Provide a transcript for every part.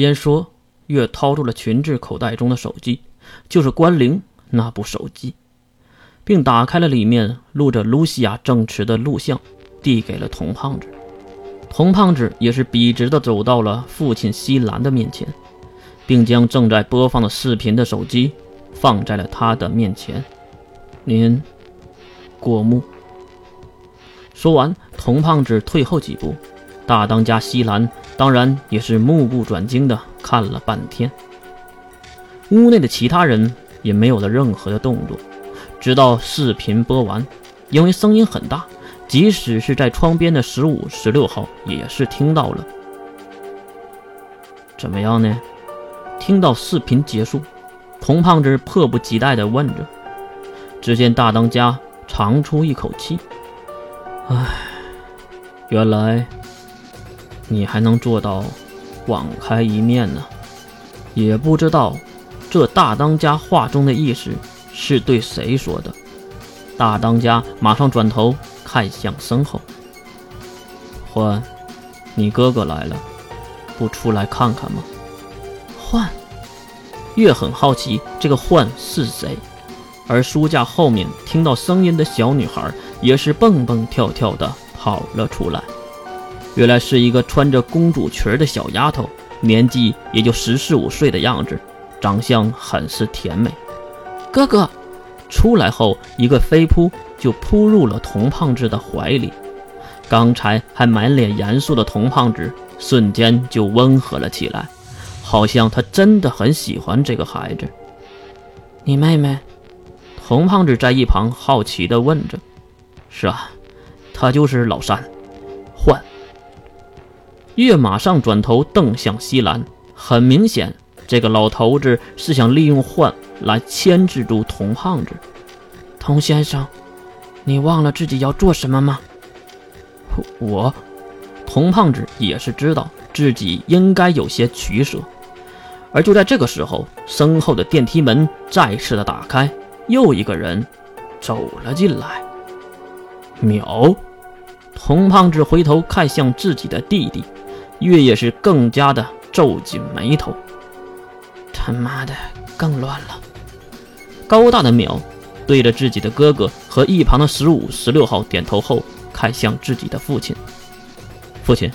边说，越掏出了裙子口袋中的手机，就是关灵那部手机，并打开了里面录着露西亚证词的录像，递给了童胖子。童胖子也是笔直的走到了父亲西兰的面前，并将正在播放的视频的手机放在了他的面前。您过目。说完，童胖子退后几步，大当家西兰当然也是目不转睛的看了半天。屋内的其他人也没有了任何的动作，直到视频播完，因为声音很大。即使是在窗边的十五、十六号也是听到了。怎么样呢？听到视频结束，童胖子迫不及待地问着。只见大当家长出一口气：“唉，原来你还能做到网开一面呢。也不知道这大当家话中的意思是对谁说的。”大当家马上转头。看向身后，欢，你哥哥来了，不出来看看吗？欢，月很好奇这个欢是谁，而书架后面听到声音的小女孩也是蹦蹦跳跳的跑了出来。原来是一个穿着公主裙的小丫头，年纪也就十四五岁的样子，长相很是甜美。哥哥出来后，一个飞扑。就扑入了童胖子的怀里，刚才还满脸严肃的童胖子瞬间就温和了起来，好像他真的很喜欢这个孩子。你妹妹？童胖子在一旁好奇地问着。是啊，她就是老三，换。月马上转头瞪向西兰，很明显，这个老头子是想利用幻来牵制住童胖子。童先生。你忘了自己要做什么吗？我，童胖子也是知道自己应该有些取舍，而就在这个时候，身后的电梯门再次的打开，又一个人走了进来。秒，童胖子回头看向自己的弟弟，月也是更加的皱紧眉头。他妈的，更乱了！高大的淼。对着自己的哥哥和一旁的十五、十六号点头后，看向自己的父亲：“父亲，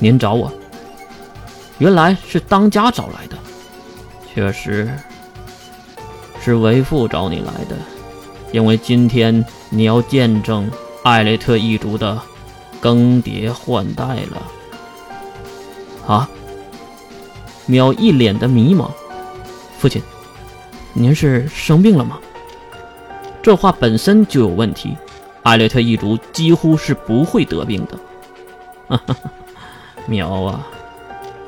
您找我？原来是当家找来的。确实，是为父找你来的，因为今天你要见证艾雷特一族的更迭换代了。”啊！淼一脸的迷茫：“父亲，您是生病了吗？”这话本身就有问题，艾略特一族几乎是不会得病的。哈哈，苗啊，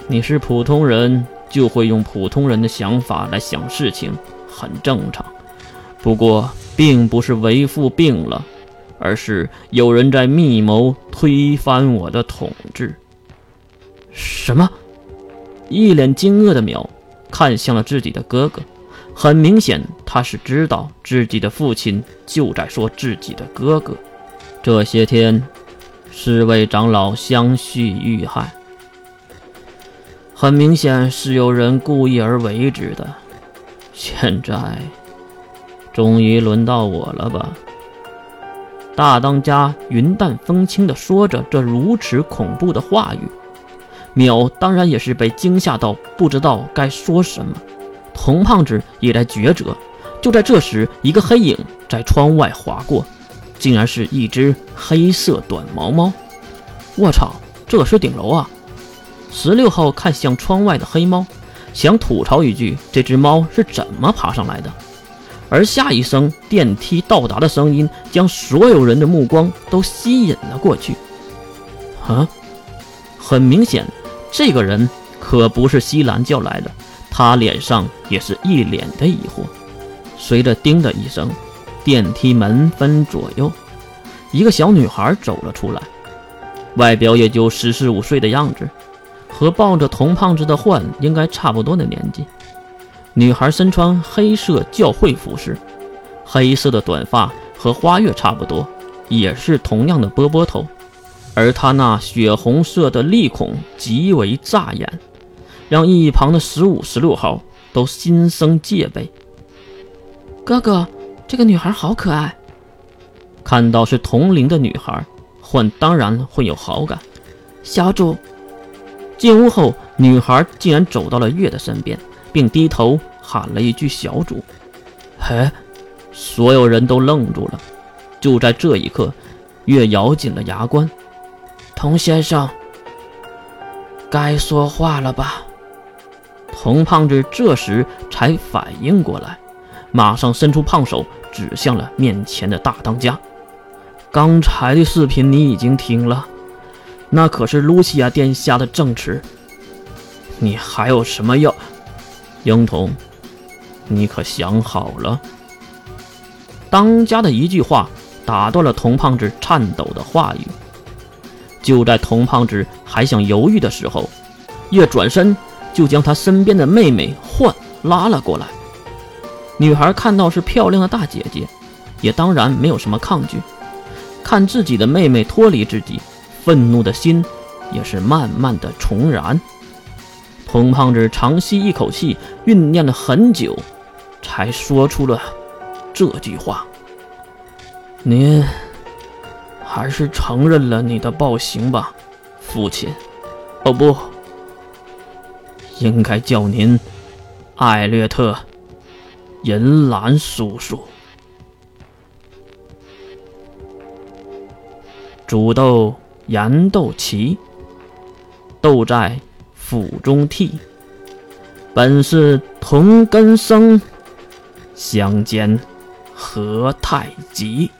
你是普通人，就会用普通人的想法来想事情，很正常。不过，并不是为父病了，而是有人在密谋推翻我的统治。什么？一脸惊愕的苗看向了自己的哥哥。很明显，他是知道自己的父亲就在说自己的哥哥。这些天，四位长老相续遇害，很明显是有人故意而为之的。现在，终于轮到我了吧？大当家云淡风轻地说着这如此恐怖的话语，淼当然也是被惊吓到，不知道该说什么。童胖子也在抉择。就在这时，一个黑影在窗外划过，竟然是一只黑色短毛猫。我操，这是顶楼啊！十六号看向窗外的黑猫，想吐槽一句：这只猫是怎么爬上来的？而下一声电梯到达的声音，将所有人的目光都吸引了过去。啊，很明显，这个人可不是西兰叫来的。他脸上也是一脸的疑惑。随着“叮”的一声，电梯门分左右，一个小女孩走了出来，外表也就十四五岁的样子，和抱着童胖子的幻应该差不多的年纪。女孩身穿黑色教会服饰，黑色的短发和花月差不多，也是同样的波波头，而他那血红色的利孔极为扎眼。让一旁的十五、十六号都心生戒备。哥哥，这个女孩好可爱。看到是同龄的女孩，幻当然会有好感。小主，进屋后，女孩竟然走到了月的身边，并低头喊了一句“小主”。嘿，所有人都愣住了。就在这一刻，月咬紧了牙关。童先生，该说话了吧？童胖子这时才反应过来，马上伸出胖手指向了面前的大当家。刚才的视频你已经听了，那可是露西亚殿下的证词。你还有什么要？英童，你可想好了？当家的一句话打断了童胖子颤抖的话语。就在童胖子还想犹豫的时候，月转身就将他身边的妹妹幻拉了过来。女孩看到是漂亮的大姐姐，也当然没有什么抗拒。看自己的妹妹脱离自己，愤怒的心也是慢慢的重燃。童胖子长吸一口气，酝酿了很久，才说出了这句话：“您。”还是承认了你的暴行吧，父亲。哦不，应该叫您艾略特·银兰叔叔。煮豆燃豆萁，豆在釜中泣。本是同根生，相煎何太急。